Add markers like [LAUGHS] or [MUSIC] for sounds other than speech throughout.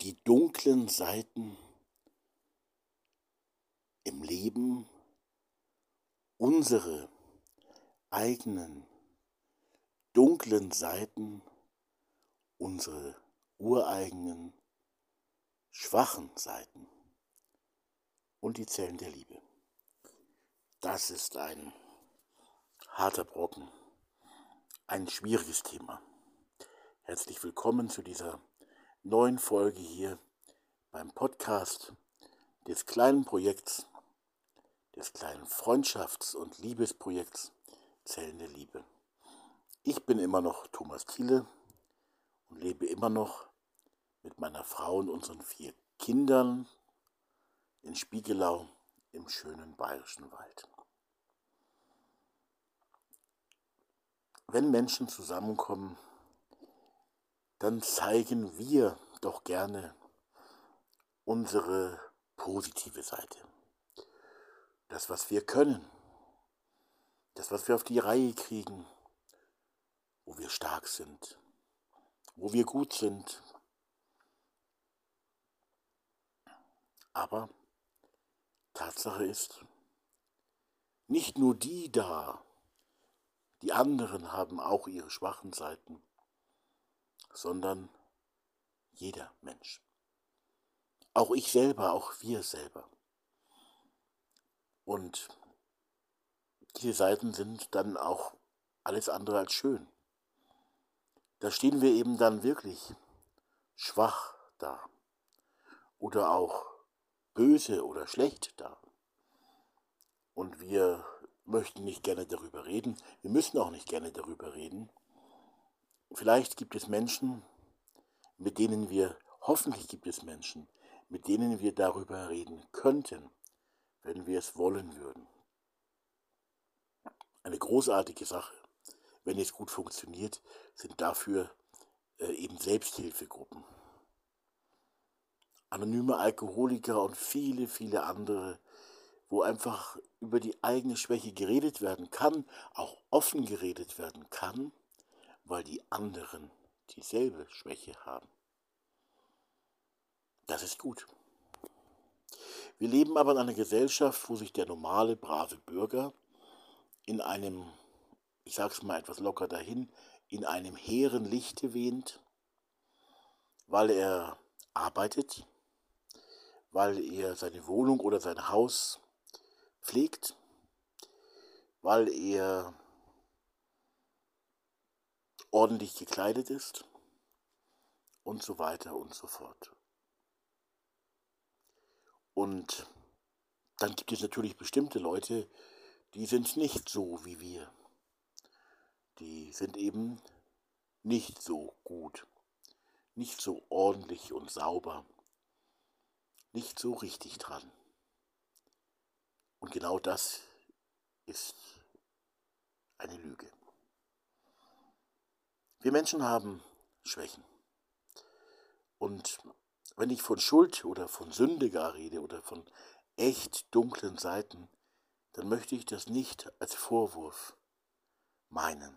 die dunklen Seiten im Leben, unsere eigenen dunklen Seiten, unsere ureigenen schwachen Seiten und die Zellen der Liebe. Das ist ein harter Brocken, ein schwieriges Thema. Herzlich willkommen zu dieser neuen Folge hier beim Podcast des kleinen Projekts, des kleinen Freundschafts- und Liebesprojekts Zellen der Liebe. Ich bin immer noch Thomas Thiele und lebe immer noch mit meiner Frau und unseren vier Kindern in Spiegelau im schönen bayerischen Wald. Wenn Menschen zusammenkommen, dann zeigen wir doch gerne unsere positive Seite. Das, was wir können. Das, was wir auf die Reihe kriegen. Wo wir stark sind. Wo wir gut sind. Aber Tatsache ist, nicht nur die da, die anderen haben auch ihre schwachen Seiten, sondern jeder Mensch. Auch ich selber, auch wir selber. Und diese Seiten sind dann auch alles andere als schön. Da stehen wir eben dann wirklich schwach da oder auch böse oder schlecht da. Und wir möchten nicht gerne darüber reden. Wir müssen auch nicht gerne darüber reden. Vielleicht gibt es Menschen, mit denen wir, hoffentlich gibt es Menschen, mit denen wir darüber reden könnten, wenn wir es wollen würden. Eine großartige Sache, wenn es gut funktioniert, sind dafür äh, eben Selbsthilfegruppen anonyme Alkoholiker und viele, viele andere, wo einfach über die eigene Schwäche geredet werden kann, auch offen geredet werden kann, weil die anderen dieselbe Schwäche haben. Das ist gut. Wir leben aber in einer Gesellschaft, wo sich der normale, brave Bürger in einem, ich sag's mal etwas locker dahin, in einem hehren Lichte wähnt, weil er arbeitet, weil er seine Wohnung oder sein Haus pflegt, weil er ordentlich gekleidet ist und so weiter und so fort. Und dann gibt es natürlich bestimmte Leute, die sind nicht so wie wir. Die sind eben nicht so gut, nicht so ordentlich und sauber nicht so richtig dran. Und genau das ist eine Lüge. Wir Menschen haben Schwächen. Und wenn ich von Schuld oder von Sünde gar rede oder von echt dunklen Seiten, dann möchte ich das nicht als Vorwurf meinen.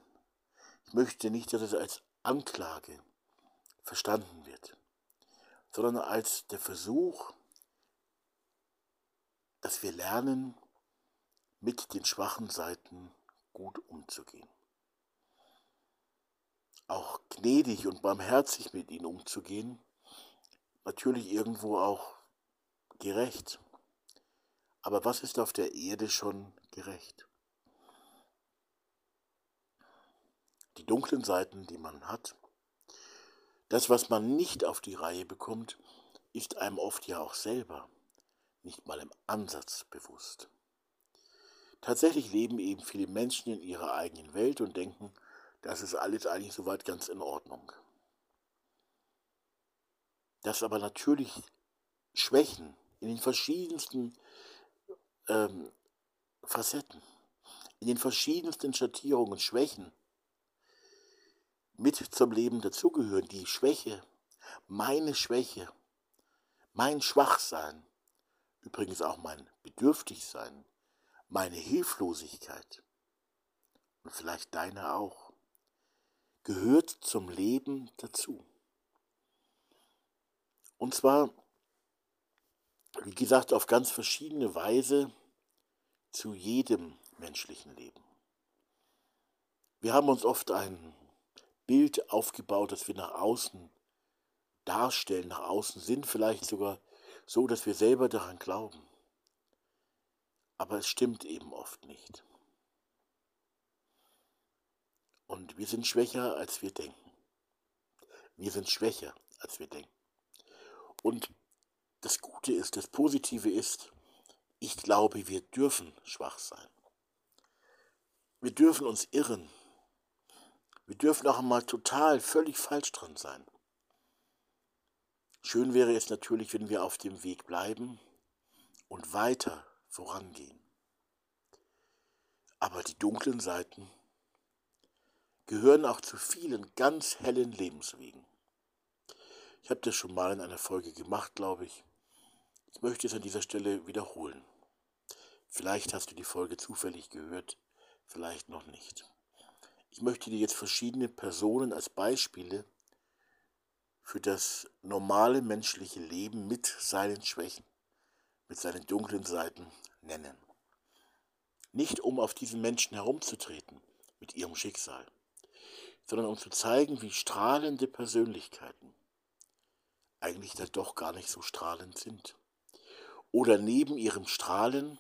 Ich möchte nicht, dass es als Anklage verstanden wird, sondern als der Versuch, dass wir lernen, mit den schwachen Seiten gut umzugehen. Auch gnädig und barmherzig mit ihnen umzugehen, natürlich irgendwo auch gerecht. Aber was ist auf der Erde schon gerecht? Die dunklen Seiten, die man hat, das, was man nicht auf die Reihe bekommt, ist einem oft ja auch selber nicht mal im Ansatz bewusst. Tatsächlich leben eben viele Menschen in ihrer eigenen Welt und denken, das ist alles eigentlich soweit ganz in Ordnung. Dass aber natürlich Schwächen in den verschiedensten ähm, Facetten, in den verschiedensten Schattierungen Schwächen mit zum Leben dazugehören. Die Schwäche, meine Schwäche, mein Schwachsein, übrigens auch mein Bedürftigsein, meine Hilflosigkeit und vielleicht deine auch, gehört zum Leben dazu. Und zwar, wie gesagt, auf ganz verschiedene Weise zu jedem menschlichen Leben. Wir haben uns oft ein Bild aufgebaut, das wir nach außen darstellen, nach außen sind, vielleicht sogar so, dass wir selber daran glauben. Aber es stimmt eben oft nicht. Und wir sind schwächer, als wir denken. Wir sind schwächer, als wir denken. Und das Gute ist, das Positive ist, ich glaube, wir dürfen schwach sein. Wir dürfen uns irren. Wir dürfen auch mal total, völlig falsch dran sein. Schön wäre es natürlich, wenn wir auf dem Weg bleiben und weiter vorangehen. Aber die dunklen Seiten gehören auch zu vielen ganz hellen Lebenswegen. Ich habe das schon mal in einer Folge gemacht, glaube ich. Ich möchte es an dieser Stelle wiederholen. Vielleicht hast du die Folge zufällig gehört, vielleicht noch nicht. Ich möchte dir jetzt verschiedene Personen als Beispiele für das normale menschliche Leben mit seinen Schwächen, mit seinen dunklen Seiten nennen. Nicht um auf diesen Menschen herumzutreten mit ihrem Schicksal, sondern um zu zeigen, wie strahlende Persönlichkeiten eigentlich da doch gar nicht so strahlend sind. Oder neben ihrem Strahlen,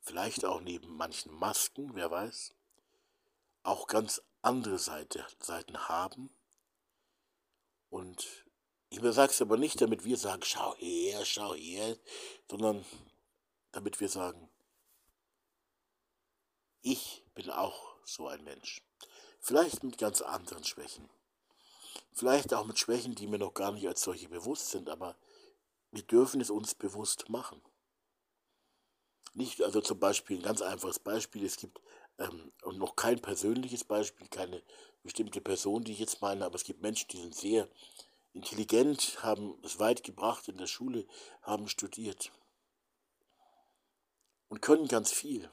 vielleicht auch neben manchen Masken, wer weiß, auch ganz andere Seite, Seiten haben. Und ich sage es aber nicht, damit wir sagen, schau her, schau her, sondern damit wir sagen, ich bin auch so ein Mensch. Vielleicht mit ganz anderen Schwächen. Vielleicht auch mit Schwächen, die mir noch gar nicht als solche bewusst sind, aber wir dürfen es uns bewusst machen. Nicht, also zum Beispiel, ein ganz einfaches Beispiel, es gibt ähm, und noch kein persönliches Beispiel, keine bestimmte Person, die ich jetzt meine, aber es gibt Menschen, die sind sehr intelligent, haben es weit gebracht in der Schule, haben studiert und können ganz viel,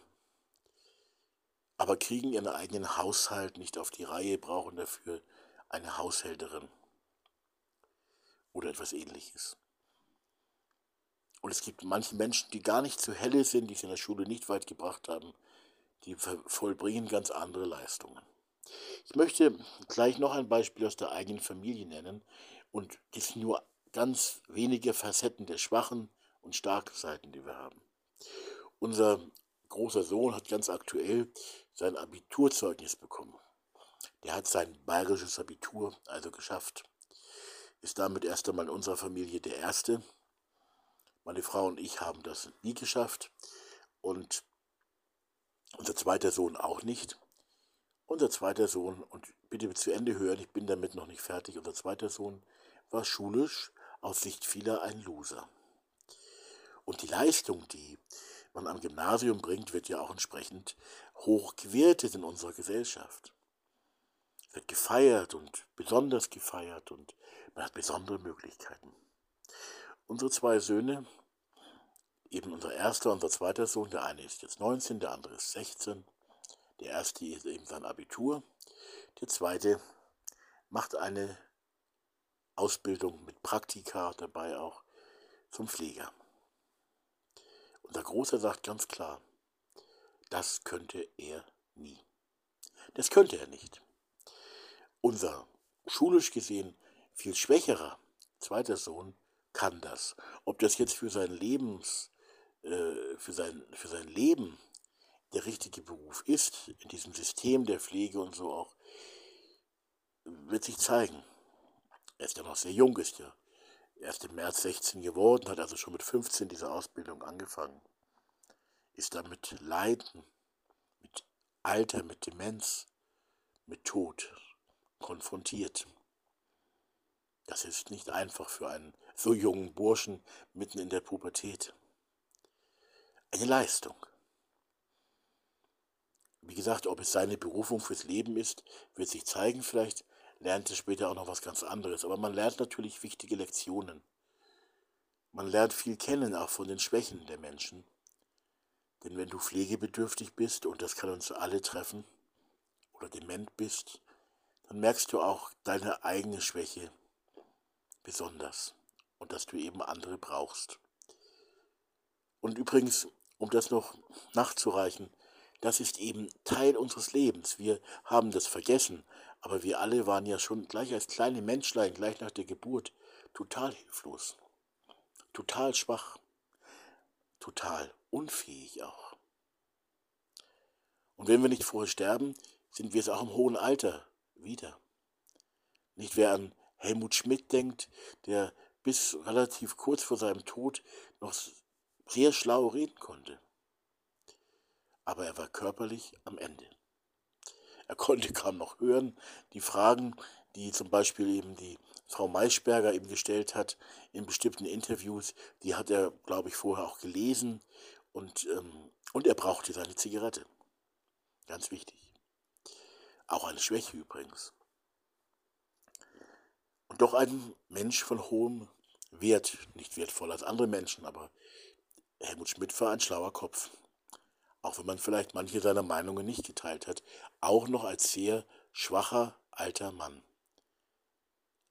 aber kriegen ihren eigenen Haushalt nicht auf die Reihe, brauchen dafür eine Haushälterin oder etwas ähnliches. Und es gibt manche Menschen, die gar nicht so helle sind, die es in der Schule nicht weit gebracht haben, die vollbringen ganz andere Leistungen. Ich möchte gleich noch ein Beispiel aus der eigenen Familie nennen und das sind nur ganz wenige Facetten der schwachen und starken Seiten, die wir haben. Unser großer Sohn hat ganz aktuell sein Abiturzeugnis bekommen. Der hat sein bayerisches Abitur also geschafft. Ist damit erst einmal in unserer Familie der Erste. Meine Frau und ich haben das nie geschafft. Und unser zweiter Sohn auch nicht. Unser zweiter Sohn, und bitte zu Ende hören, ich bin damit noch nicht fertig, unser zweiter Sohn war schulisch aus Sicht vieler ein Loser. Und die Leistung, die man am Gymnasium bringt, wird ja auch entsprechend hoch gewertet in unserer Gesellschaft wird gefeiert und besonders gefeiert und man hat besondere Möglichkeiten. Unsere zwei Söhne, eben unser erster und unser zweiter Sohn, der eine ist jetzt 19, der andere ist 16, der erste ist eben sein Abitur, der zweite macht eine Ausbildung mit Praktika dabei auch zum Pfleger. Unser Großer sagt ganz klar, das könnte er nie. Das könnte er nicht unser schulisch gesehen viel schwächerer zweiter Sohn kann das. Ob das jetzt für sein Lebens, äh, für sein, für sein Leben der richtige Beruf ist, in diesem System der Pflege und so auch, wird sich zeigen. Er ist ja noch sehr jung, ist ja erst im März 16 geworden, hat also schon mit 15 diese Ausbildung angefangen. Ist dann mit Leiden, mit Alter, mit Demenz, mit Tod konfrontiert. Das ist nicht einfach für einen so jungen Burschen mitten in der Pubertät. Eine Leistung. Wie gesagt, ob es seine Berufung fürs Leben ist, wird sich zeigen. Vielleicht lernt er später auch noch was ganz anderes. Aber man lernt natürlich wichtige Lektionen. Man lernt viel kennen, auch von den Schwächen der Menschen. Denn wenn du pflegebedürftig bist, und das kann uns alle treffen, oder dement bist, dann merkst du auch deine eigene Schwäche besonders und dass du eben andere brauchst. Und übrigens, um das noch nachzureichen, das ist eben Teil unseres Lebens. Wir haben das vergessen, aber wir alle waren ja schon gleich als kleine Menschlein, gleich nach der Geburt, total hilflos, total schwach, total unfähig auch. Und wenn wir nicht vorher sterben, sind wir es auch im hohen Alter wieder. Nicht wer an Helmut Schmidt denkt, der bis relativ kurz vor seinem Tod noch sehr schlau reden konnte. Aber er war körperlich am Ende. [LAUGHS] Er konnte kaum noch hören. Die Fragen, die zum Beispiel eben die Frau Maischberger ihm gestellt hat in bestimmten Interviews, die hat er, glaube ich, vorher auch gelesen und, ähm, und er brauchte seine Zigarette. Ganz wichtig. Auch eine Schwäche übrigens. Und doch ein Mensch von hohem Wert, nicht wertvoller als andere Menschen, aber Helmut Schmidt war ein schlauer Kopf. Auch wenn man vielleicht manche seiner Meinungen nicht geteilt hat, auch noch als sehr schwacher alter Mann.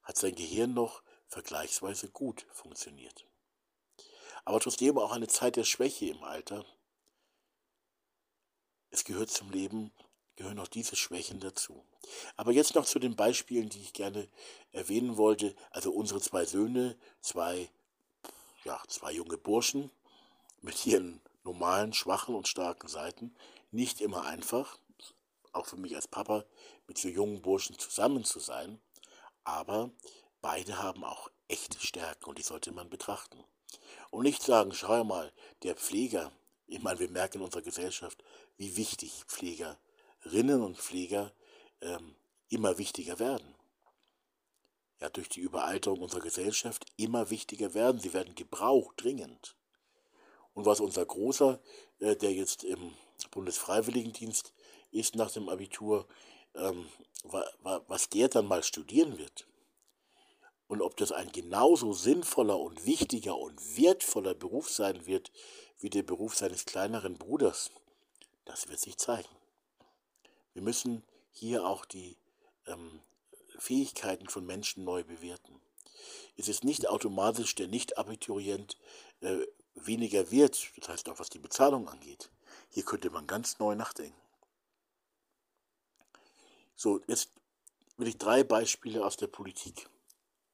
Hat sein Gehirn noch vergleichsweise gut funktioniert. Aber trotzdem auch eine Zeit der Schwäche im Alter. Es gehört zum Leben, gehören auch diese Schwächen dazu. Aber jetzt noch zu den Beispielen, die ich gerne erwähnen wollte. Also unsere zwei Söhne, zwei, ja, zwei junge Burschen mit ihren normalen, schwachen und starken Seiten. Nicht immer einfach, auch für mich als Papa, mit so jungen Burschen zusammen zu sein. Aber beide haben auch echte Stärken und die sollte man betrachten. Und nicht sagen, schau mal, der Pfleger, ich meine, wir merken in unserer Gesellschaft, wie wichtig Pflegerinnen und Pfleger ähm, immer wichtiger werden. Ja, durch die Überalterung unserer Gesellschaft immer wichtiger werden. Sie werden gebraucht, dringend. Und was unser Großer, äh, der jetzt im Bundesfreiwilligendienst ist nach dem Abitur, ähm, wa, wa, was der dann mal studieren wird und ob das ein genauso sinnvoller und wichtiger und wertvoller Beruf sein wird wie der Beruf seines kleineren Bruders, das wird sich zeigen. Wir müssen hier auch die ähm, Fähigkeiten von Menschen neu bewerten. Es ist nicht automatisch der Nicht-Abiturient äh, weniger wert, das heißt auch was die Bezahlung angeht. Hier könnte man ganz neu nachdenken. So, jetzt will ich drei Beispiele aus der Politik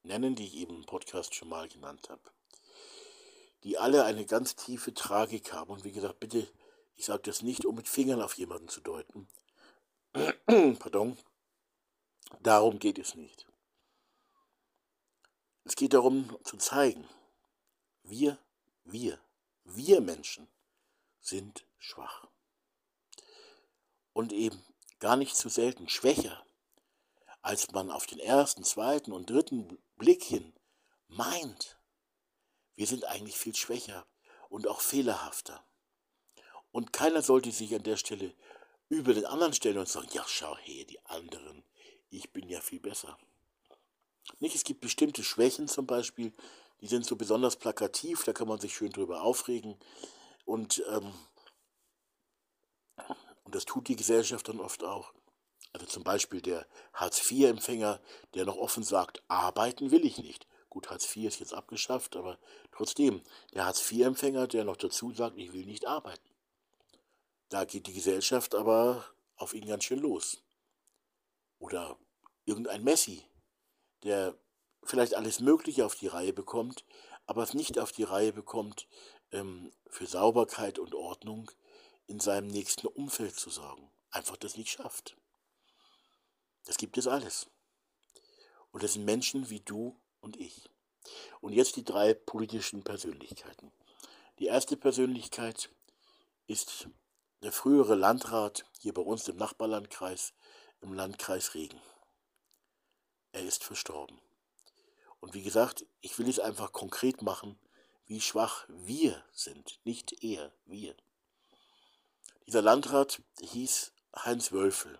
nennen, die ich eben im Podcast schon mal genannt habe. Die alle eine ganz tiefe Tragik haben. Und wie gesagt, bitte, ich sage das nicht, um mit Fingern auf jemanden zu deuten, [CLEARS THROAT] Pardon. Darum geht es nicht. Es geht darum zu zeigen, wir, wir, wir Menschen sind schwach. Und eben gar nicht zu selten schwächer, als man auf den ersten, zweiten und dritten Blick hin meint. Wir sind eigentlich viel schwächer und auch fehlerhafter. Und keiner sollte sich an der Stelle über den anderen stellen und sagen, ja, schau her, die anderen, ich bin ja viel besser. Nicht, es gibt bestimmte Schwächen zum Beispiel, die sind so besonders plakativ, da kann man sich schön drüber aufregen. Und, ähm, und das tut die Gesellschaft dann oft auch. Also zum Beispiel der Hartz-IV-Empfänger, der noch offen sagt, arbeiten will ich nicht. Gut, Hartz IV ist jetzt abgeschafft, aber trotzdem, der Hartz-IV-Empfänger, der noch dazu sagt, ich will nicht arbeiten. Da geht die Gesellschaft aber auf ihn ganz schön los. Oder irgendein Messi, der vielleicht alles Mögliche auf die Reihe bekommt, aber es nicht auf die Reihe bekommt, ähm, für Sauberkeit und Ordnung in seinem nächsten Umfeld zu sorgen. Einfach das nicht schafft. Das gibt es alles. Und das sind Menschen wie du und ich. Und jetzt die drei politischen Persönlichkeiten. Die erste Persönlichkeit ist der frühere Landrat hier bei uns im Nachbarlandkreis, im Landkreis Regen. Er ist verstorben. Und wie gesagt, ich will es einfach konkret machen, wie schwach wir sind, nicht er, wir. Dieser Landrat hieß Heinz Wölfel.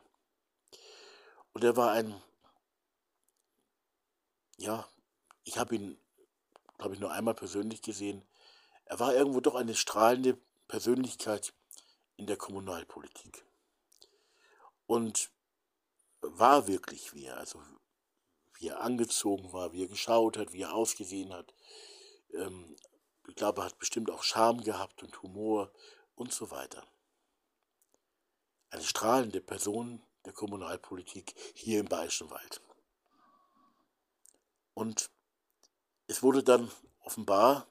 Und er war ein, ja, ich habe ihn, glaube ich, nur einmal persönlich gesehen. Er war irgendwo doch eine strahlende Persönlichkeit, in der Kommunalpolitik. Und war wirklich wir, also wie er angezogen war, wie er geschaut hat, wie er ausgesehen hat. Ähm, ich glaube, er hat bestimmt auch Charme gehabt und Humor und so weiter. Eine strahlende Person der Kommunalpolitik hier im Bayerischen Wald. Und es wurde dann offenbar,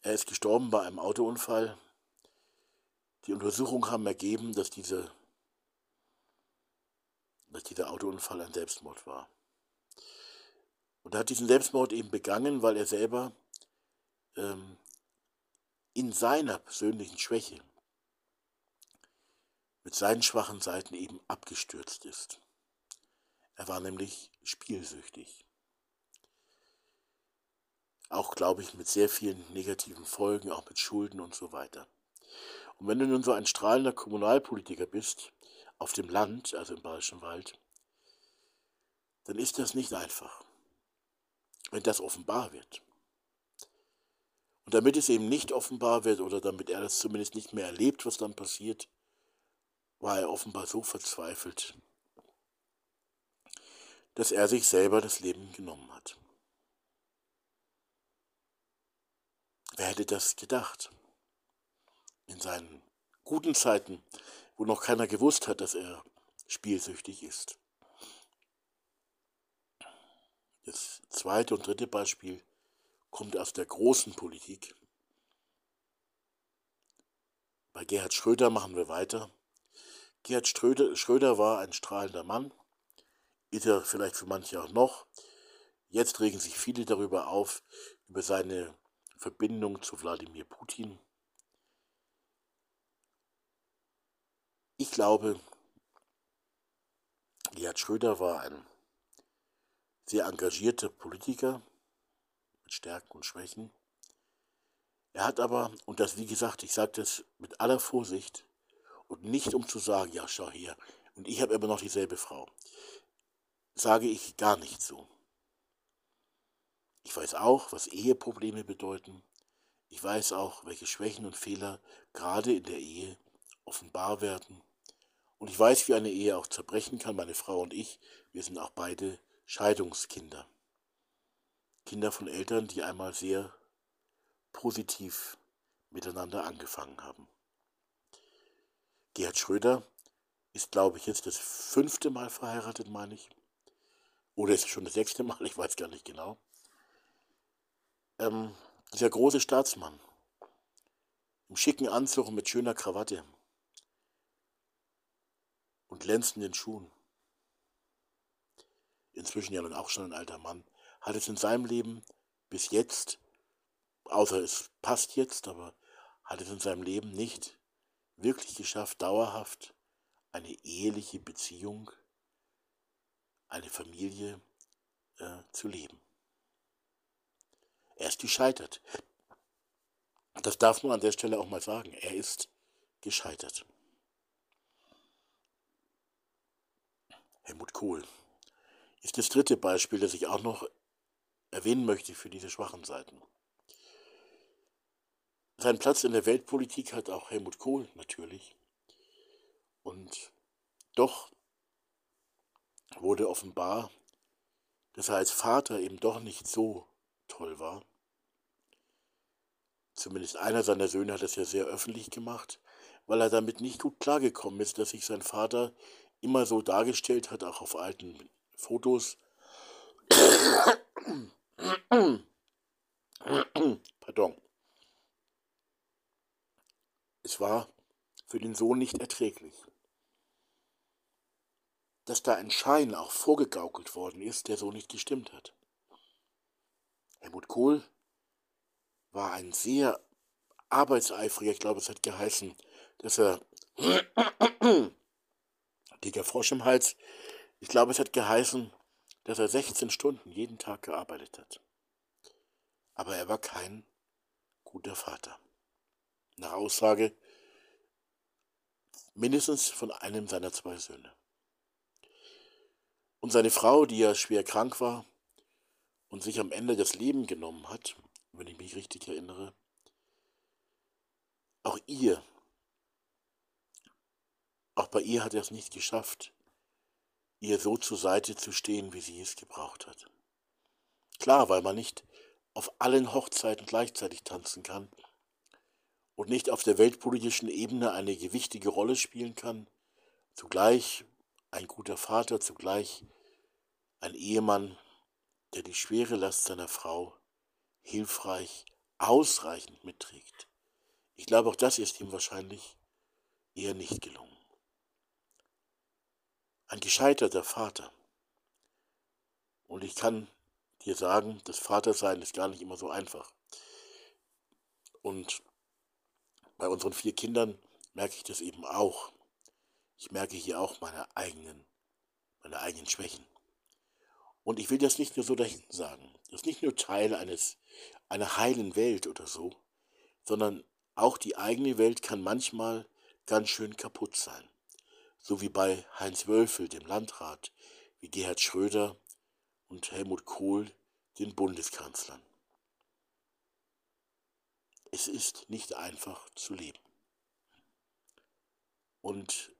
er ist gestorben bei einem Autounfall. Die Untersuchungen haben ergeben, dass, diese, dass dieser Autounfall ein Selbstmord war. Und er hat diesen Selbstmord eben begangen, weil er selber ähm, in seiner persönlichen Schwäche mit seinen schwachen Seiten eben abgestürzt ist. Er war nämlich spielsüchtig. Auch, glaube ich, mit sehr vielen negativen Folgen, auch mit Schulden und so weiter. Und wenn du nun so ein strahlender Kommunalpolitiker bist, auf dem Land, also im Bayerischen Wald, dann ist das nicht einfach, wenn das offenbar wird. Und damit es eben nicht offenbar wird oder damit er das zumindest nicht mehr erlebt, was dann passiert, war er offenbar so verzweifelt, dass er sich selber das Leben genommen hat. Wer hätte das gedacht? In seinen guten Zeiten, wo noch keiner gewusst hat, dass er spielsüchtig ist. Das zweite und dritte Beispiel kommt aus der großen Politik. Bei Gerhard Schröder machen wir weiter. Gerhard Schröder, Schröder war ein strahlender Mann, ist er vielleicht für manche auch noch. Jetzt regen sich viele darüber auf, über seine Verbindung zu Wladimir Putin. Ich glaube, Gerhard Schröder war ein sehr engagierter Politiker, mit Stärken und Schwächen. Er hat aber, und das wie gesagt, ich sage das mit aller Vorsicht und nicht um zu sagen, ja schau her, und ich habe immer noch dieselbe Frau, sage ich gar nicht so. Ich weiß auch, was Eheprobleme bedeuten. Ich weiß auch, welche Schwächen und Fehler gerade in der Ehe offenbar werden. Und ich weiß, wie eine Ehe auch zerbrechen kann. Meine Frau und ich, wir sind auch beide Scheidungskinder. Kinder von Eltern, die einmal sehr positiv miteinander angefangen haben. Gerhard Schröder ist, glaube ich, jetzt das fünfte Mal verheiratet, meine ich. Oder ist es schon das sechste Mal? Ich weiß gar nicht genau. Ähm, dieser große Staatsmann im schicken Anzug und mit schöner Krawatte und glänzenden Schuhen. Inzwischen ja nun auch schon ein alter Mann hat es in seinem Leben bis jetzt, außer es passt jetzt, aber hat es in seinem Leben nicht wirklich geschafft, dauerhaft eine eheliche Beziehung, eine Familie äh, zu leben. Er ist gescheitert. Das darf man an der Stelle auch mal sagen. Er ist gescheitert. Helmut Kohl ist das dritte Beispiel, das ich auch noch erwähnen möchte für diese schwachen Seiten. Seinen Platz in der Weltpolitik hat auch Helmut Kohl natürlich. Und doch wurde offenbar, dass er als Vater eben doch nicht so toll war. Zumindest einer seiner Söhne hat es ja sehr öffentlich gemacht, weil er damit nicht gut klargekommen ist, dass sich sein Vater immer so dargestellt hat, auch auf alten Fotos, Pardon. Es war für den Sohn nicht erträglich. Dass da ein Schein auch vorgegaukelt worden ist, der so nicht gestimmt hat. Helmut Kohl war ein sehr arbeitseifriger, ich glaube, es hat geheißen, dass er dicker Frosch im Hals, ich glaube, es hat geheißen, dass er 16 Stunden jeden Tag gearbeitet hat. Aber er war kein guter Vater. Nach Aussage mindestens von einem seiner zwei Söhne. Und seine Frau, die ja schwer krank war und sich am Ende das Leben genommen hat, wenn ich mich richtig erinnere, auch ihr, auch bei ihr hat er es nicht geschafft, ihr so zur Seite zu stehen, wie sie es gebraucht hat. Klar, weil man nicht auf allen Hochzeiten gleichzeitig tanzen kann und nicht auf der weltpolitischen Ebene eine gewichtige Rolle spielen kann, zugleich ein guter Vater, zugleich ein Ehemann, der die schwere Last seiner Frau hilfreich, ausreichend mitträgt. Ich glaube, auch das ist ihm wahrscheinlich eher nicht gelungen. Ein gescheiterter Vater. Und ich kann dir sagen, das Vatersein ist gar nicht immer so einfach. Und bei unseren vier Kindern merke ich das eben auch. Ich merke hier auch meine eigenen, meine eigenen Schwächen. Und ich will das nicht nur so dahin sagen. Das ist nicht nur Teil eines, einer heilen Welt oder so, sondern auch die eigene Welt kann manchmal ganz schön kaputt sein. So wie bei Heinz Wölfel, dem Landrat, wie Gerhard Schröder und Helmut Kohl, den Bundeskanzlern. Es ist nicht einfach zu leben. Und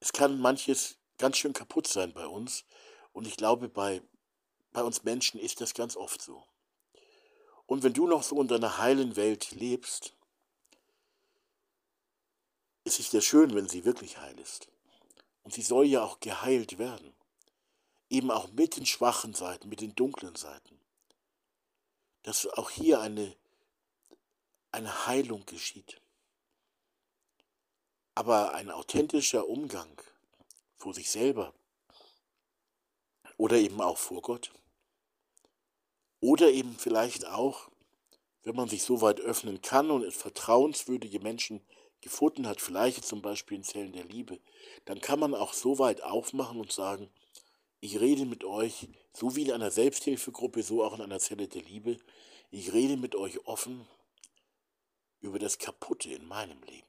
es kann manches ganz schön kaputt sein bei uns. Und ich glaube, bei, bei uns Menschen ist das ganz oft so. Und wenn du noch so in deiner heilen Welt lebst, ist es ja schön, wenn sie wirklich heil ist. Und sie soll ja auch geheilt werden. Eben auch mit den schwachen Seiten, mit den dunklen Seiten. Dass auch hier eine eine Heilung geschieht. Aber ein authentischer Umgang vor sich selber oder eben auch vor Gott oder eben vielleicht auch, wenn man sich so weit öffnen kann und vertrauenswürdige Menschen gefunden hat, vielleicht zum Beispiel in Zellen der Liebe, dann kann man auch so weit aufmachen und sagen, ich rede mit euch, so wie in einer Selbsthilfegruppe, so auch in einer Zelle der Liebe, ich rede mit euch offen über das Kaputte in meinem Leben.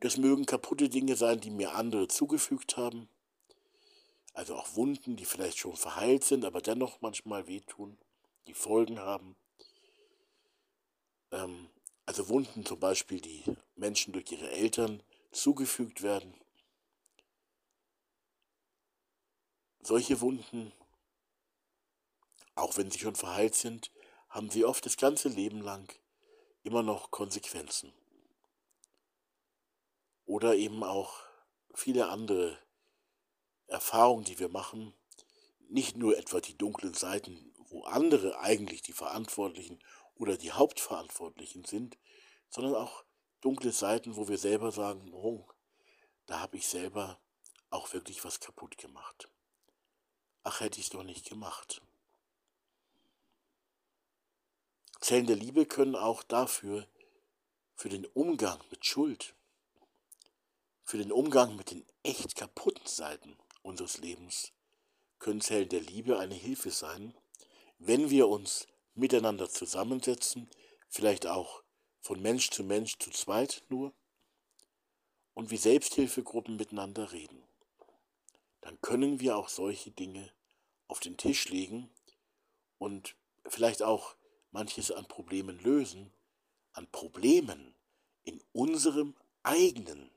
Das mögen kaputte Dinge sein, die mir andere zugefügt haben, also auch Wunden, die vielleicht schon verheilt sind, aber dennoch manchmal wehtun, die Folgen haben. Ähm, also Wunden zum Beispiel, die Menschen durch ihre Eltern zugefügt werden. Solche Wunden, auch wenn sie schon verheilt sind, haben sie oft das ganze Leben lang immer noch Konsequenzen. Oder eben auch viele andere Erfahrungen, die wir machen, nicht nur etwa die dunklen Seiten, wo andere eigentlich die Verantwortlichen oder die Hauptverantwortlichen sind, sondern auch dunkle Seiten, wo wir selber sagen, oh, da habe ich selber auch wirklich was kaputt gemacht. Ach, hätte ich es doch nicht gemacht. Zellen der Liebe können auch dafür, für den Umgang mit Schuld, für den Umgang mit den echt kaputten Seiten unseres Lebens, können Zellen der Liebe eine Hilfe sein, wenn wir uns miteinander zusammensetzen, vielleicht auch von Mensch zu Mensch zu zweit nur, und wie Selbsthilfegruppen miteinander reden. Dann können wir auch solche Dinge auf den Tisch legen und vielleicht auch manches an Problemen lösen, an Problemen in unserem eigenen,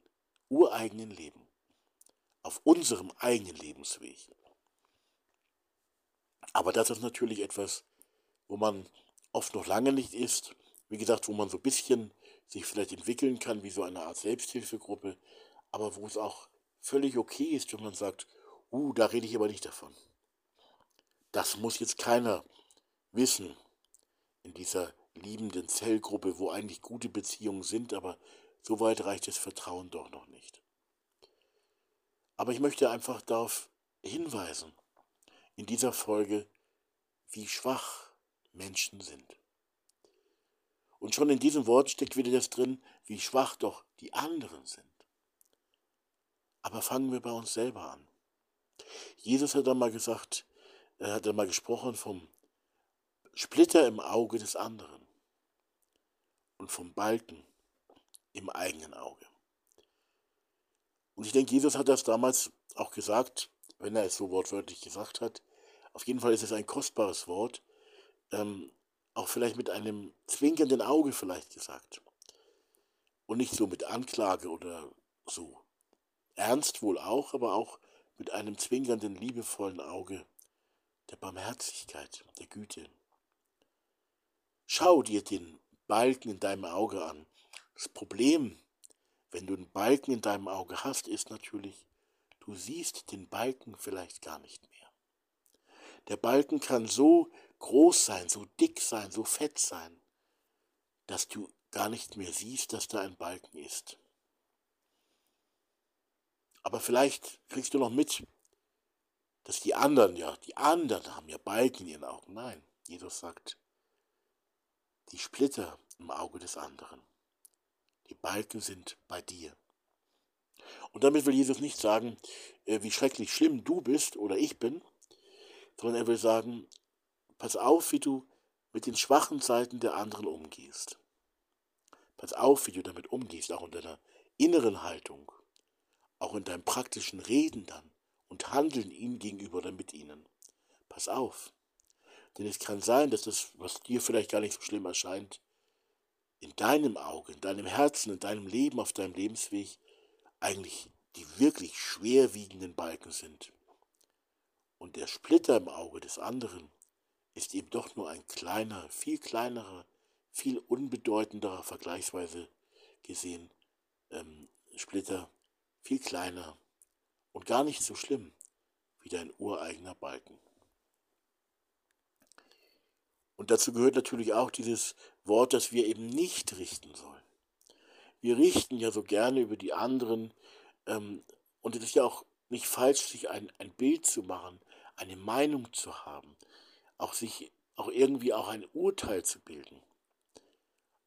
ureigenen Leben, auf unserem eigenen Lebensweg. Aber das ist natürlich etwas, wo man oft noch lange nicht ist, wie gesagt, wo man so ein bisschen sich vielleicht entwickeln kann, wie so eine Art Selbsthilfegruppe, aber wo es auch völlig okay ist, wenn man sagt, uh, da rede ich aber nicht davon. Das muss jetzt keiner wissen, in dieser liebenden Zellgruppe, wo eigentlich gute Beziehungen sind, aber so weit reicht das Vertrauen doch noch nicht. Aber ich möchte einfach darauf hinweisen, in dieser Folge, wie schwach Menschen sind. Und schon in diesem Wort steckt wieder das drin, wie schwach doch die anderen sind. Aber fangen wir bei uns selber an. Jesus hat einmal gesagt, er hat einmal gesprochen vom Splitter im Auge des anderen und vom Balken im eigenen Auge. Und ich denke, Jesus hat das damals auch gesagt, wenn er es so wortwörtlich gesagt hat. Auf jeden Fall ist es ein kostbares Wort, ähm, auch vielleicht mit einem zwinkernden Auge vielleicht gesagt. Und nicht so mit Anklage oder so. ernst wohl auch, aber auch mit einem zwinkernden, liebevollen Auge der Barmherzigkeit, der Güte. Schau dir den Balken in deinem Auge an. Das Problem, wenn du einen Balken in deinem Auge hast, ist natürlich, du siehst den Balken vielleicht gar nicht mehr. Der Balken kann so groß sein, so dick sein, so fett sein, dass du gar nicht mehr siehst, dass da ein Balken ist. Aber vielleicht kriegst du noch mit, dass die anderen, ja, die anderen haben ja Balken in ihren Augen. Nein, Jesus sagt, die Splitter im Auge des anderen. Die Balken sind bei dir. Und damit will Jesus nicht sagen, äh, wie schrecklich schlimm du bist oder ich bin, sondern er will sagen, pass auf, wie du mit den schwachen Seiten der anderen umgehst. Pass auf, wie du damit umgehst, auch in deiner inneren Haltung, auch in deinem praktischen Reden dann und Handeln ihnen gegenüber oder mit ihnen. Pass auf, denn es kann sein, dass das, was dir vielleicht gar nicht so schlimm erscheint, in deinem Auge, in deinem Herzen, in deinem Leben, auf deinem Lebensweg eigentlich die wirklich schwerwiegenden Balken sind. Und der Splitter im Auge des anderen ist eben doch nur ein kleiner, viel kleinerer, viel unbedeutenderer, vergleichsweise gesehen, ähm, Splitter, viel kleiner und gar nicht so schlimm wie dein ureigener Balken. Und dazu gehört natürlich auch dieses Wort, dass wir eben nicht richten sollen. Wir richten ja so gerne über die anderen ähm, und es ist ja auch nicht falsch, sich ein, ein Bild zu machen, eine Meinung zu haben, auch sich auch irgendwie auch ein Urteil zu bilden.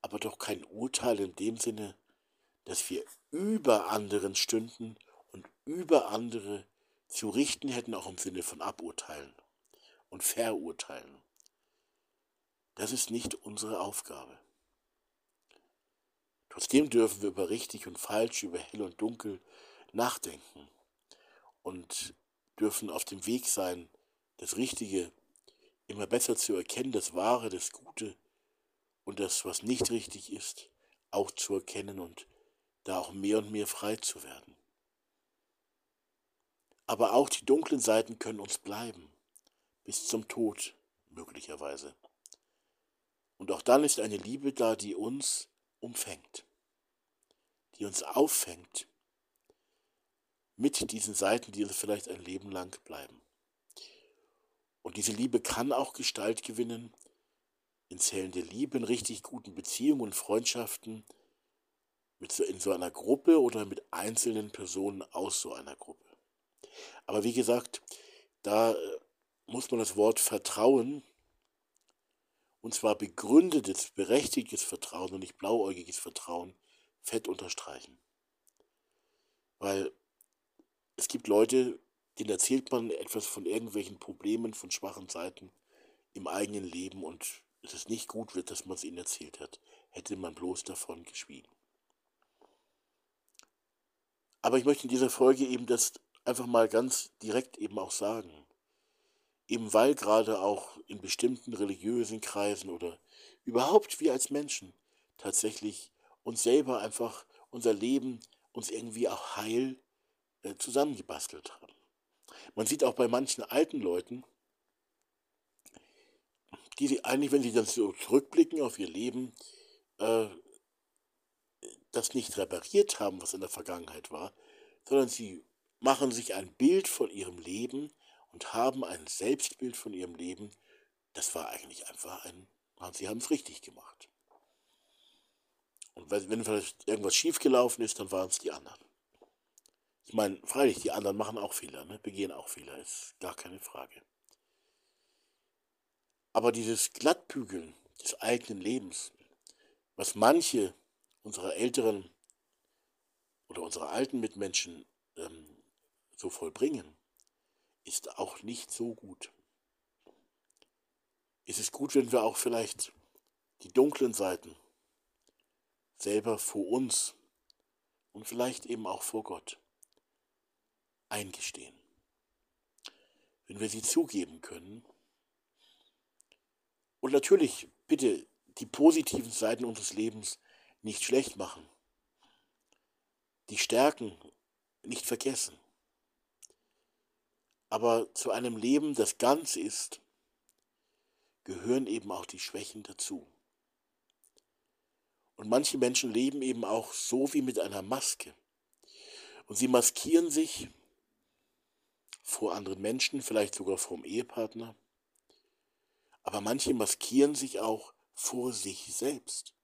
Aber doch kein Urteil in dem Sinne, dass wir über anderen stünden und über andere zu richten hätten, auch im Sinne von aburteilen und verurteilen. Das ist nicht unsere Aufgabe. Trotzdem dürfen wir über richtig und falsch, über hell und dunkel nachdenken und dürfen auf dem Weg sein, das Richtige immer besser zu erkennen, das Wahre, das Gute und das, was nicht richtig ist, auch zu erkennen und da auch mehr und mehr frei zu werden. Aber auch die dunklen Seiten können uns bleiben, bis zum Tod möglicherweise. Und auch dann ist eine Liebe da, die uns umfängt, die uns auffängt mit diesen Seiten, die uns vielleicht ein Leben lang bleiben. Und diese Liebe kann auch Gestalt gewinnen in Zellen der Liebe, in richtig guten Beziehungen und Freundschaften, mit so, in so einer Gruppe oder mit einzelnen Personen aus so einer Gruppe. Aber wie gesagt, da äh, muss man das Wort Vertrauen, und zwar begründetes, berechtigtes Vertrauen und nicht blauäugiges Vertrauen, fett unterstreichen. Weil es gibt Leute, denen erzählt man etwas von irgendwelchen Problemen, von schwachen Seiten im eigenen Leben und es ist nicht gut dass man es ihnen erzählt hat, hätte man bloß davon geschwiegen. Aber ich möchte in dieser Folge eben das einfach mal ganz direkt eben auch sagen. Eben weil gerade auch in bestimmten religiösen Kreisen oder überhaupt wir als Menschen tatsächlich uns selber einfach unser Leben uns irgendwie auch heil äh, zusammengebastelt haben. Man sieht auch bei manchen alten Leuten, die sie eigentlich, wenn sie dann so zurückblicken auf ihr Leben, äh, das nicht repariert haben, was in der Vergangenheit war, sondern sie machen sich ein Bild von ihrem Leben und haben ein Selbstbild von ihrem Leben. Das war eigentlich einfach ein, sie haben es richtig gemacht. Und wenn vielleicht irgendwas schiefgelaufen ist, dann waren es die anderen. Ich meine, freilich, die anderen machen auch Fehler, ne? begehen auch Fehler, ist gar keine Frage. Aber dieses Glattbügeln des eigenen Lebens, was manche unserer älteren oder unserer alten Mitmenschen ähm, so vollbringen, ist auch nicht so gut. Es ist gut, wenn wir auch vielleicht die dunklen Seiten selber vor uns und vielleicht eben auch vor Gott eingestehen. Wenn wir sie zugeben können. Und natürlich, bitte, die positiven Seiten unseres Lebens nicht schlecht machen. Die Stärken nicht vergessen. Aber zu einem Leben, das ganz ist, gehören eben auch die Schwächen dazu. Und manche Menschen leben eben auch so wie mit einer Maske. Und sie maskieren sich vor anderen Menschen, vielleicht sogar vom Ehepartner. Aber manche maskieren sich auch vor sich selbst.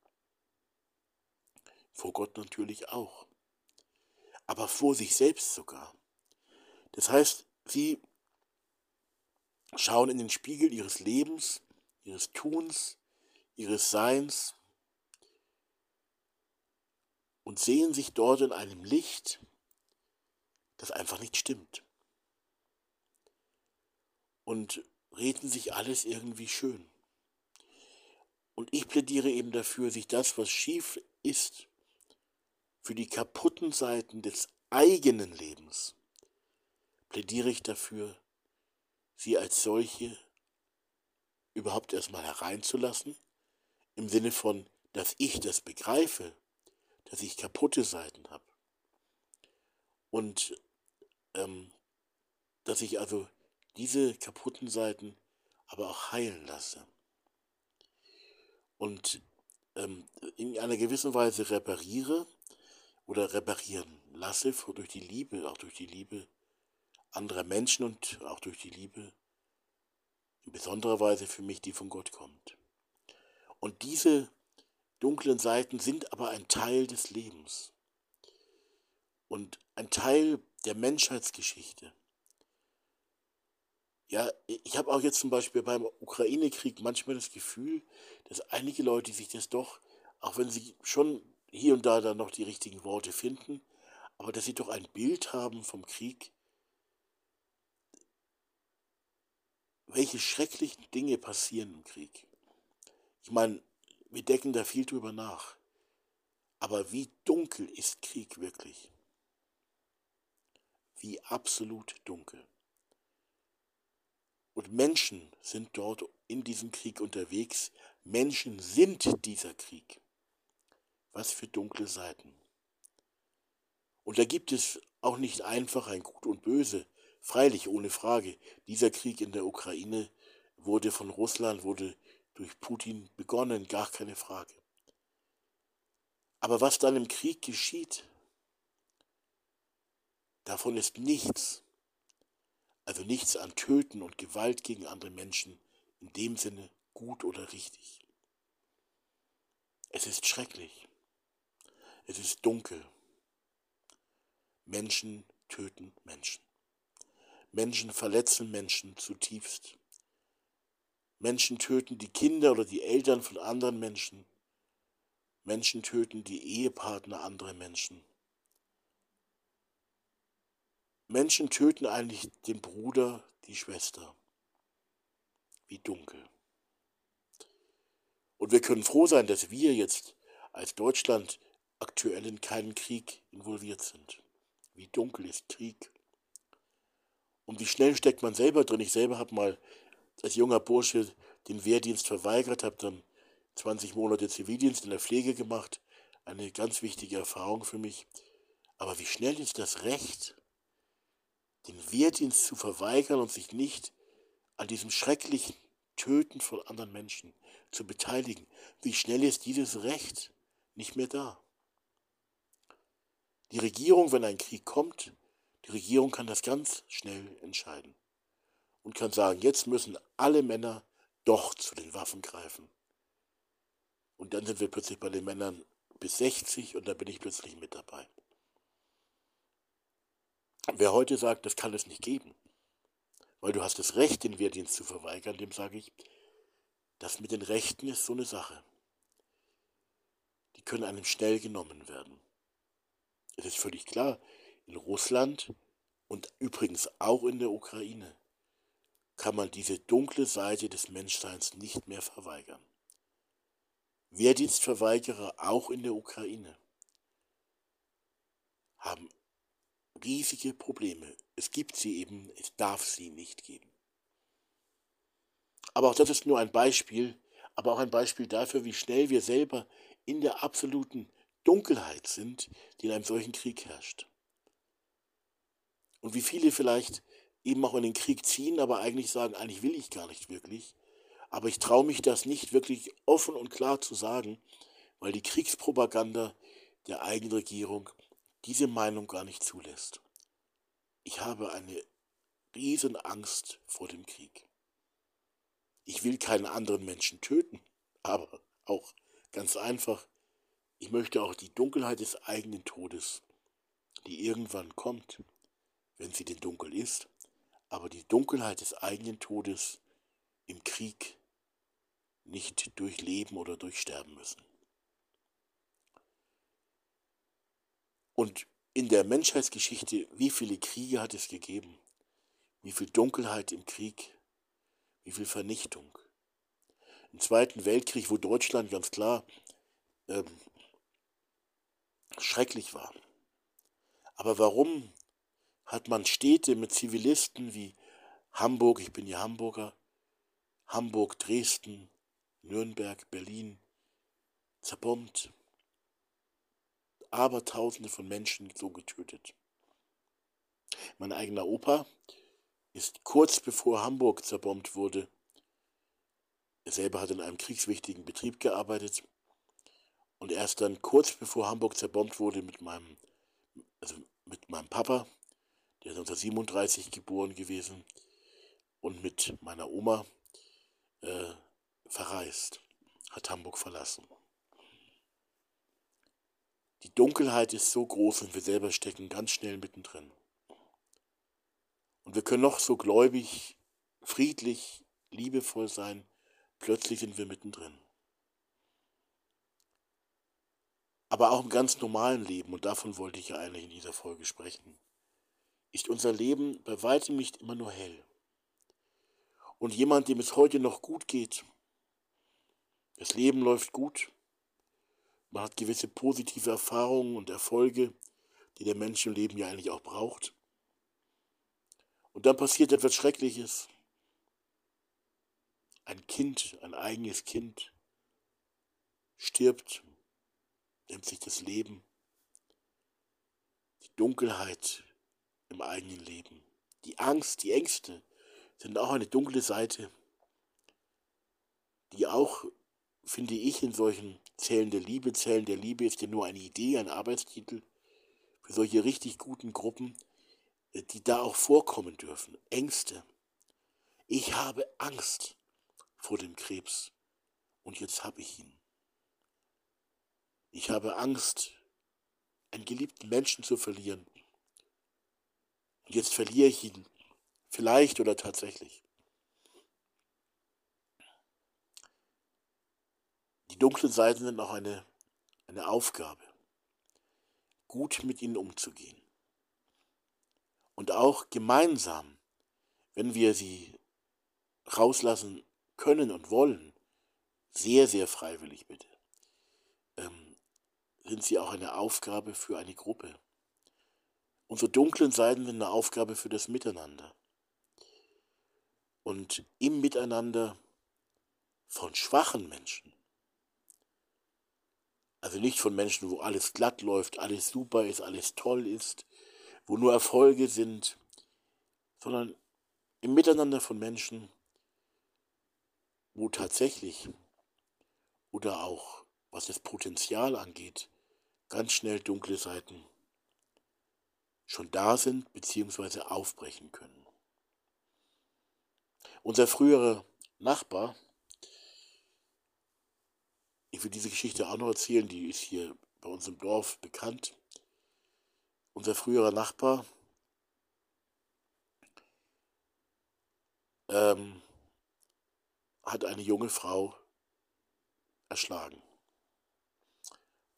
Vor Gott natürlich auch. Aber vor sich selbst sogar. Das heißt, sie schauen in den Spiegel ihres Lebens, ihres Tuns, ihres Seins und sehen sich dort in einem Licht, das einfach nicht stimmt. Und reden sich alles irgendwie schön. Und ich plädiere eben dafür, sich das, was schief ist, für die kaputten Seiten des eigenen Lebens, plädiere ich dafür, sie als solche überhaupt erstmal hereinzulassen, im Sinne von, dass ich das begreife, dass ich kaputte Seiten habe. Und ähm, dass ich also diese kaputten Seiten aber auch heilen lasse. Und ähm, in einer gewissen Weise repariere oder reparieren lasse durch die Liebe, auch durch die Liebe anderer Menschen und auch durch die Liebe in besonderer Weise für mich, die von Gott kommt. Und diese dunklen Seiten sind aber ein Teil des Lebens und ein Teil der Menschheitsgeschichte. Ja, ich habe auch jetzt zum Beispiel beim Ukraine-Krieg manchmal das Gefühl, dass einige Leute sich das doch, auch wenn sie schon hier und da dann noch die richtigen Worte finden, aber dass sie doch ein Bild haben vom Krieg, welche schrecklichen Dinge passieren im Krieg. Ich meine, wir decken da viel drüber nach. Aber wie dunkel ist Krieg wirklich? Wie absolut dunkel. Und Menschen sind dort in diesem Krieg unterwegs. Menschen sind dieser Krieg. Was für dunkle Seiten. Und da gibt es auch nicht einfach ein Gut und Böse, Freilich, ohne Frage, dieser Krieg in der Ukraine wurde von Russland, wurde durch Putin begonnen, gar keine Frage. Aber was dann im Krieg geschieht, davon ist nichts, also nichts an Töten und Gewalt gegen andere Menschen in dem Sinne gut oder richtig. Es ist schrecklich. Es ist dunkel. Menschen töten Menschen. Menschen verletzen Menschen zutiefst. Menschen töten die Kinder oder die Eltern von anderen Menschen. Menschen töten die Ehepartner anderer Menschen. Menschen töten eigentlich den Bruder, die Schwester. Wie dunkel. Und wir können froh sein, dass wir jetzt als Deutschland aktuell in keinen Krieg involviert sind. Wie dunkel ist Krieg. Und wie schnell steckt man selber drin? Ich selber habe mal als junger Bursche den Wehrdienst verweigert, habe dann 20 Monate Zivildienst in der Pflege gemacht. Eine ganz wichtige Erfahrung für mich. Aber wie schnell ist das Recht, den Wehrdienst zu verweigern und sich nicht an diesem schrecklichen Töten von anderen Menschen zu beteiligen? Wie schnell ist dieses Recht nicht mehr da? Die Regierung, wenn ein Krieg kommt, die Regierung kann das ganz schnell entscheiden und kann sagen, jetzt müssen alle Männer doch zu den Waffen greifen. Und dann sind wir plötzlich bei den Männern bis 60 und da bin ich plötzlich mit dabei. Wer heute sagt, das kann es nicht geben, weil du hast das Recht, den Wehrdienst zu verweigern, dem sage ich, das mit den Rechten ist so eine Sache. Die können einem schnell genommen werden. Es ist völlig klar, in Russland und übrigens auch in der Ukraine kann man diese dunkle Seite des Menschseins nicht mehr verweigern. Wehrdienstverweigerer auch in der Ukraine haben riesige Probleme. Es gibt sie eben, es darf sie nicht geben. Aber auch das ist nur ein Beispiel, aber auch ein Beispiel dafür, wie schnell wir selber in der absoluten Dunkelheit sind, die in einem solchen Krieg herrscht. Und wie viele vielleicht eben auch in den Krieg ziehen, aber eigentlich sagen, eigentlich will ich gar nicht wirklich. Aber ich traue mich das nicht wirklich offen und klar zu sagen, weil die Kriegspropaganda der eigenen Regierung diese Meinung gar nicht zulässt. Ich habe eine riesen Angst vor dem Krieg. Ich will keinen anderen Menschen töten, aber auch ganz einfach, ich möchte auch die Dunkelheit des eigenen Todes, die irgendwann kommt, wenn sie denn dunkel ist, aber die Dunkelheit des eigenen Todes im Krieg nicht durchleben oder durchsterben müssen. Und in der Menschheitsgeschichte, wie viele Kriege hat es gegeben? Wie viel Dunkelheit im Krieg? Wie viel Vernichtung? Im Zweiten Weltkrieg, wo Deutschland ganz klar ähm, schrecklich war. Aber warum hat man Städte mit Zivilisten wie Hamburg, ich bin ja Hamburger, Hamburg, Dresden, Nürnberg, Berlin zerbombt, Abertausende von Menschen so getötet. Mein eigener Opa ist kurz bevor Hamburg zerbombt wurde, er selber hat in einem kriegswichtigen Betrieb gearbeitet und erst dann kurz bevor Hamburg zerbombt wurde mit meinem, also mit meinem Papa, der ist 1937 geboren gewesen, und mit meiner Oma äh, verreist, hat Hamburg verlassen. Die Dunkelheit ist so groß und wir selber stecken ganz schnell mittendrin. Und wir können noch so gläubig, friedlich, liebevoll sein, plötzlich sind wir mittendrin. Aber auch im ganz normalen Leben, und davon wollte ich ja eigentlich in dieser Folge sprechen, ist unser Leben bei weitem nicht immer nur hell. Und jemand, dem es heute noch gut geht, das Leben läuft gut, man hat gewisse positive Erfahrungen und Erfolge, die der Mensch im Leben ja eigentlich auch braucht. Und dann passiert etwas Schreckliches. Ein Kind, ein eigenes Kind, stirbt nimmt sich das Leben, die Dunkelheit im eigenen Leben, die Angst, die Ängste sind auch eine dunkle Seite, die auch, finde ich, in solchen Zellen der Liebe, Zellen der Liebe ist ja nur eine Idee, ein Arbeitstitel für solche richtig guten Gruppen, äh, die da auch vorkommen dürfen. Ängste. Ich habe Angst vor dem Krebs und jetzt habe ich ihn. Ich habe Angst, einen geliebten Menschen zu verlieren. Und jetzt verliere ich ihn. Vielleicht oder tatsächlich. Die dunklen Seiten sind auch eine, eine Aufgabe, gut mit ihnen umzugehen. Und auch gemeinsam, wenn wir sie rauslassen können und wollen, sehr, sehr freiwillig bitte, ähm, sind sie auch eine Aufgabe für eine Gruppe. Unsere dunklen Seiten sind eine Aufgabe für das Miteinander. Und im Miteinander von schwachen Menschen, also nicht von Menschen, wo alles glatt läuft, alles super ist, alles toll ist, wo nur Erfolge sind, sondern im Miteinander von Menschen, wo tatsächlich oder auch was das Potenzial angeht, ganz schnell dunkle Seiten schon da sind bzw. aufbrechen können. Unser früherer Nachbar, ich will diese Geschichte auch noch erzählen, die ist hier bei uns im Dorf bekannt. Unser früherer Nachbar ähm, hat eine junge Frau erschlagen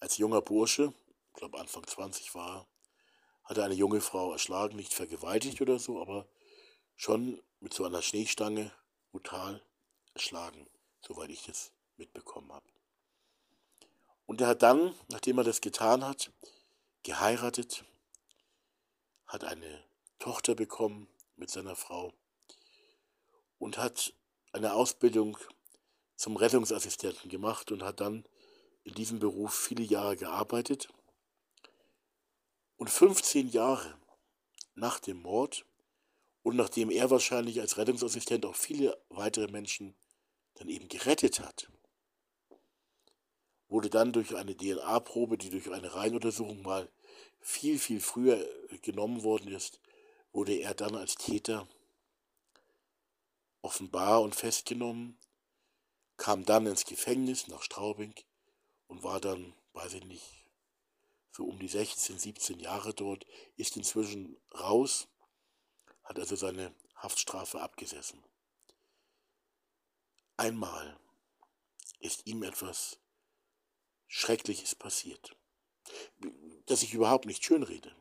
als junger Bursche, ich glaube Anfang 20 war, hat er eine junge Frau erschlagen, nicht vergewaltigt oder so, aber schon mit so einer Schneestange brutal erschlagen, soweit ich das mitbekommen habe. Und er hat dann, nachdem er das getan hat, geheiratet, hat eine Tochter bekommen mit seiner Frau und hat eine Ausbildung zum Rettungsassistenten gemacht und hat dann in diesem Beruf viele Jahre gearbeitet. Und 15 Jahre nach dem Mord und nachdem er wahrscheinlich als Rettungsassistent auch viele weitere Menschen dann eben gerettet hat, wurde dann durch eine DNA-Probe, die durch eine Reihenuntersuchung mal viel, viel früher genommen worden ist, wurde er dann als Täter offenbar und festgenommen, kam dann ins Gefängnis nach Straubing und war dann, weiß ich nicht, so um die 16, 17 Jahre dort, ist inzwischen raus, hat also seine Haftstrafe abgesessen. Einmal ist ihm etwas Schreckliches passiert, das ich überhaupt nicht schönrede.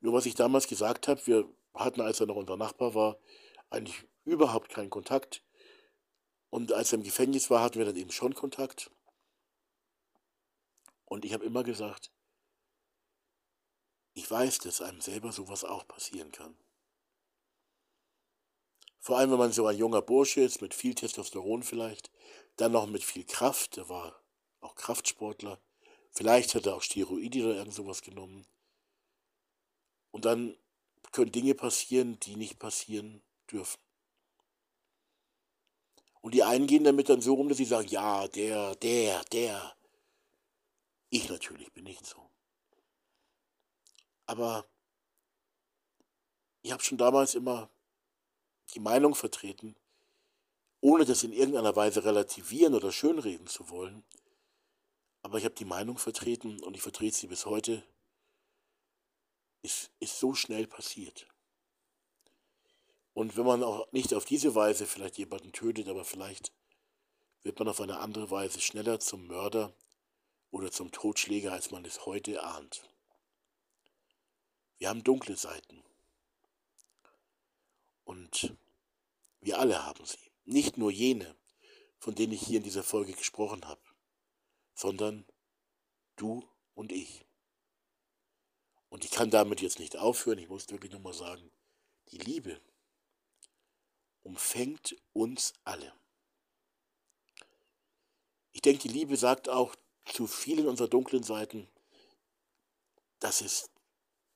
Nur was ich damals gesagt habe, wir hatten, als er noch unser Nachbar war, eigentlich überhaupt keinen Kontakt. Und als er im Gefängnis war, hatten wir dann eben schon Kontakt. Und ich habe immer gesagt, ich weiß, dass einem selber sowas auch passieren kann. Vor allem, wenn man so ein junger Bursche ist, mit viel Testosteron vielleicht, dann noch mit viel Kraft, der war auch Kraftsportler, vielleicht hat er auch Steroide oder irgend sowas genommen. Und dann können Dinge passieren, die nicht passieren dürfen. Und die einen gehen damit dann so rum, dass sie sagen, ja, der, der, der. Ich natürlich bin nicht so. Aber ich habe schon damals immer die Meinung vertreten, ohne das in irgendeiner Weise relativieren oder schönreden zu wollen, aber ich habe die Meinung vertreten und ich vertrete sie bis heute, ist, ist so schnell passiert. Und wenn man auch nicht auf diese Weise vielleicht jemanden tötet, aber vielleicht wird man auf eine andere Weise schneller zum Mörder oder zum Totschläger, als man es heute ahnt. Wir haben dunkle Seiten. Und wir alle haben sie. Nicht nur jene, von denen ich hier in dieser Folge gesprochen habe, sondern du und ich. Und ich kann damit jetzt nicht aufhören, ich muss wirklich nochmal sagen, die Liebe umfängt uns alle. Ich denke, die Liebe sagt auch zu vielen unserer dunklen Seiten, das ist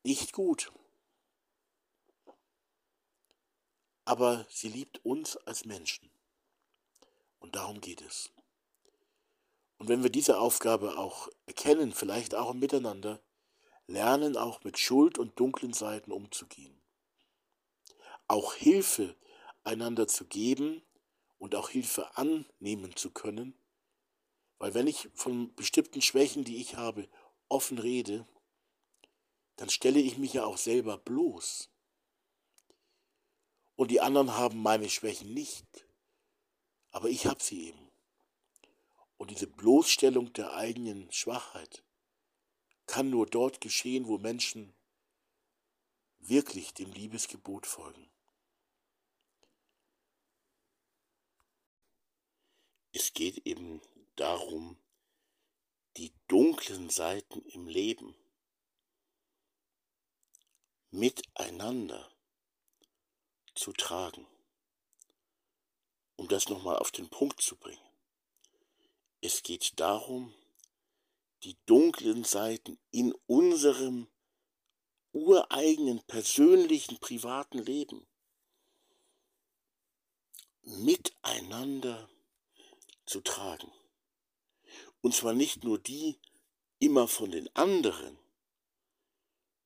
nicht gut. Aber sie liebt uns als Menschen. Und darum geht es. Und wenn wir diese Aufgabe auch erkennen, vielleicht auch miteinander, lernen auch mit Schuld und dunklen Seiten umzugehen. Auch Hilfe einander zu geben und auch Hilfe annehmen zu können. Weil wenn ich von bestimmten Schwächen, die ich habe, offen rede, dann stelle ich mich ja auch selber bloß. Und die anderen haben meine Schwächen nicht, aber ich habe sie eben. Und diese Bloßstellung der eigenen Schwachheit kann nur dort geschehen, wo Menschen wirklich dem Liebesgebot folgen. Es geht eben darum, die dunklen Seiten im Leben miteinander zu tragen. Um das nochmal auf den Punkt zu bringen. Es geht darum, die dunklen Seiten in unserem ureigenen, persönlichen, privaten Leben miteinander zu tragen. Und zwar nicht nur die immer von den anderen,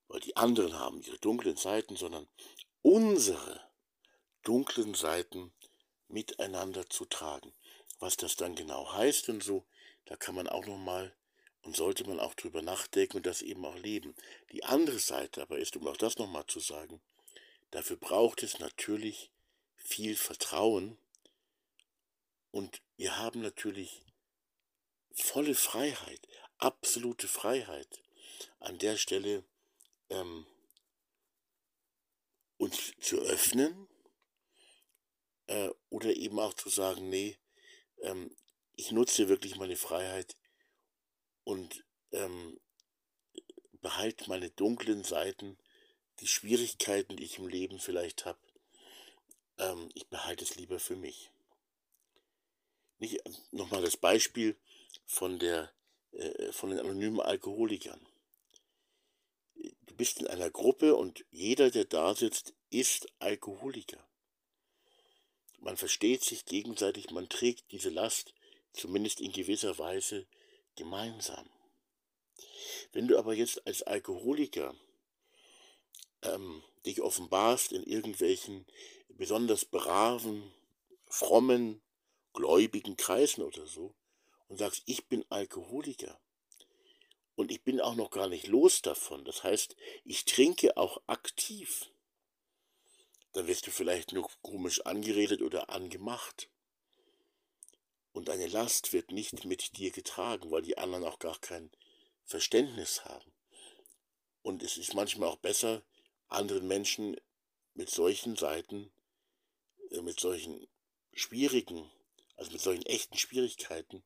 weil die anderen haben ihre dunklen Seiten, sondern unsere dunklen Seiten miteinander zu tragen. Was das dann genau heißt und so, da kann man auch noch mal und sollte man auch drüber nachdenken und das eben auch leben. Die andere Seite aber ist, um auch das noch mal zu sagen, dafür braucht es natürlich viel Vertrauen und wir haben natürlich volle Freiheit, absolute Freiheit an der Stelle ähm, uns zu öffnen äh, oder eben auch zu sagen, nee, ähm, ich nutze wirklich meine Freiheit und ähm, behalte meine dunklen Seiten, die Schwierigkeiten, die ich im Leben vielleicht habe, ähm, ich behalte es lieber für mich. Nicht, äh, nochmal das Beispiel von, der, äh, von den anonymen Alkoholikern bist in einer Gruppe und jeder, der da sitzt, ist Alkoholiker. Man versteht sich gegenseitig, man trägt diese Last zumindest in gewisser Weise gemeinsam. Wenn du aber jetzt als Alkoholiker ähm, dich offenbarst in irgendwelchen besonders braven, frommen, gläubigen Kreisen oder so und sagst, ich bin Alkoholiker und ich bin auch noch gar nicht los davon, das heißt, ich trinke auch aktiv, dann wirst du vielleicht nur komisch angeredet oder angemacht. Und deine Last wird nicht mit dir getragen, weil die anderen auch gar kein Verständnis haben. Und es ist manchmal auch besser, anderen Menschen mit solchen Seiten, äh, mit solchen schwierigen, also mit solchen echten Schwierigkeiten,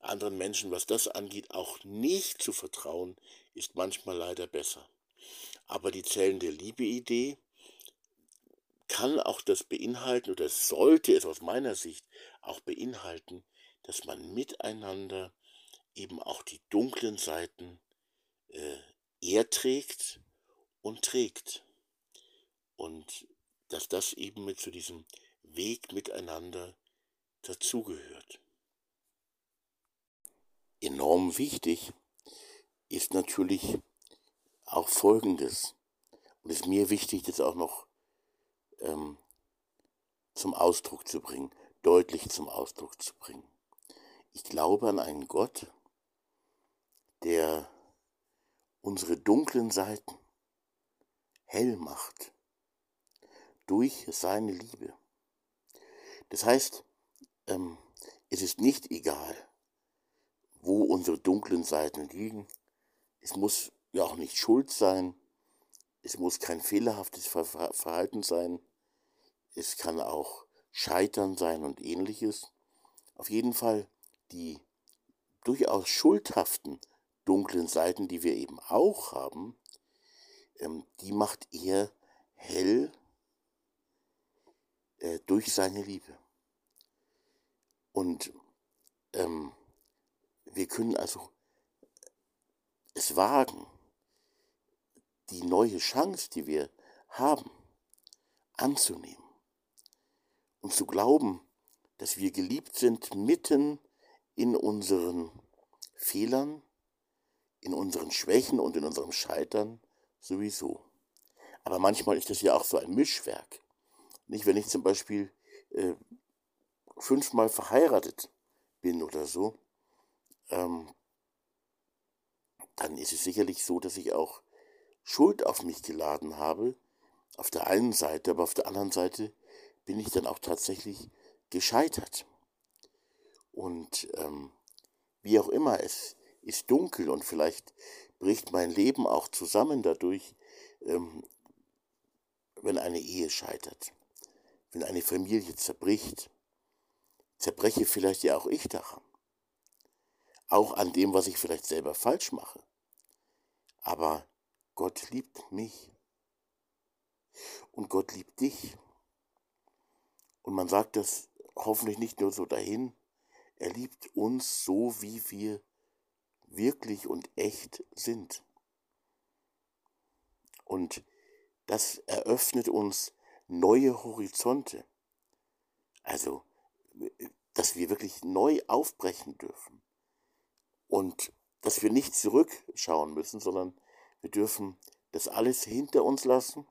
anderen Menschen, was das angeht, auch nicht zu vertrauen, ist manchmal leider besser. Aber die Zellen der Liebe-Idee kann auch das beinhalten, oder sollte es aus meiner Sicht auch beinhalten, dass man miteinander eben auch die dunklen Seiten äh, erträgt und trägt. Und dass das eben mit zu diesem Weg miteinander dazugehört. Enorm wichtig ist natürlich auch Folgendes. Und es ist mir wichtig, das auch noch ähm, zum Ausdruck zu bringen, deutlich zum Ausdruck zu bringen. Ich glaube an einen Gott, der unsere dunklen Seiten hell macht durch seine Liebe. Das heißt, ähm, es ist nicht egal, wo unsere dunklen Seiten liegen. Es muss ja auch nicht Schuld sein. Es muss kein fehlerhaftes Verhalten sein. Es kann auch Scheitern sein und ähnliches. Auf jeden Fall die durchaus schuldhaften dunklen Seiten, die wir eben auch haben, ähm, die macht er hell äh, durch seine Liebe. Und ähm, wir können also es wagen, die neue Chance, die wir haben, anzunehmen und zu glauben, dass wir geliebt sind mitten in unseren Fehlern, in unseren Schwächen und in unserem Scheitern sowieso. Aber manchmal ist das ja auch so ein Mischwerk. Nicht, wenn ich zum Beispiel äh, fünfmal verheiratet bin oder so, ähm, dann ist es sicherlich so, dass ich auch Schuld auf mich geladen habe. Auf der einen Seite, aber auf der anderen Seite bin ich dann auch tatsächlich gescheitert. Und ähm, wie auch immer, es ist dunkel und vielleicht bricht mein Leben auch zusammen dadurch, ähm, wenn eine Ehe scheitert, wenn eine Familie zerbricht. Zerbreche vielleicht ja auch ich daran. Auch an dem, was ich vielleicht selber falsch mache. Aber Gott liebt mich. Und Gott liebt dich. Und man sagt das hoffentlich nicht nur so dahin, er liebt uns so, wie wir wirklich und echt sind. Und das eröffnet uns neue Horizonte. Also, dass wir wirklich neu aufbrechen dürfen. Und dass wir nicht zurückschauen müssen, sondern wir dürfen das alles hinter uns lassen,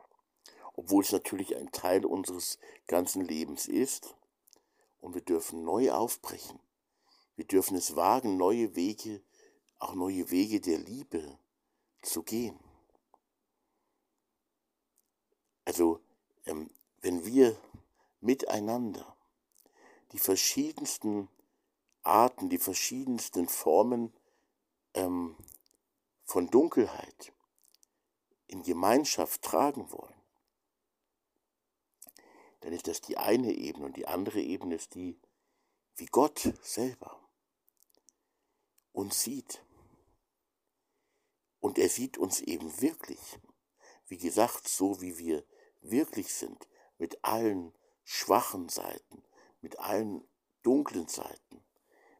obwohl es natürlich ein Teil unseres ganzen Lebens ist. Und wir dürfen neu aufbrechen. Wir dürfen es wagen, neue Wege, auch neue Wege der Liebe zu gehen. Also, ähm, wenn wir miteinander die verschiedensten Arten, die verschiedensten Formen ähm, von Dunkelheit in Gemeinschaft tragen wollen, dann ist das die eine Ebene und die andere Ebene ist die, wie Gott selber uns sieht. Und er sieht uns eben wirklich, wie gesagt, so wie wir wirklich sind, mit allen schwachen Seiten, mit allen dunklen Seiten,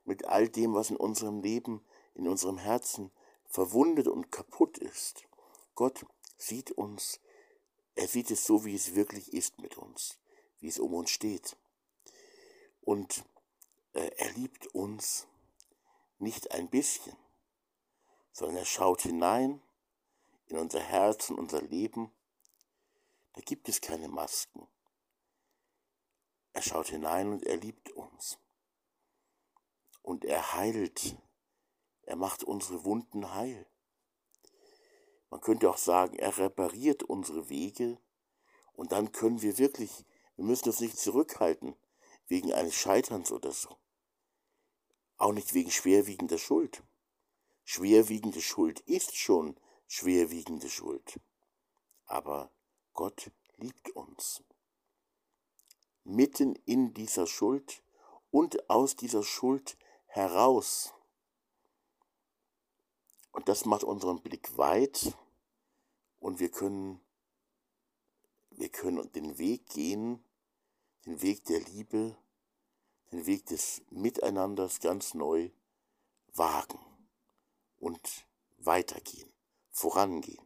mit all dem, was in unserem Leben, in unserem Herzen verwundet und kaputt ist. Gott sieht uns, er sieht es so, wie es wirklich ist mit uns, wie es um uns steht. Und äh, er liebt uns nicht ein bisschen, sondern er schaut hinein in unser Herz und unser Leben. Da gibt es keine Masken. Er schaut hinein und er liebt uns. Und er heilt. Er macht unsere Wunden heil. Man könnte auch sagen, er repariert unsere Wege und dann können wir wirklich, wir müssen uns nicht zurückhalten wegen eines Scheiterns oder so. Auch nicht wegen schwerwiegender Schuld. Schwerwiegende Schuld ist schon schwerwiegende Schuld. Aber Gott liebt uns. Mitten in dieser Schuld und aus dieser Schuld heraus. Und das macht unseren Blick weit und wir können, wir können den Weg gehen, den Weg der Liebe, den Weg des Miteinanders ganz neu wagen und weitergehen, vorangehen.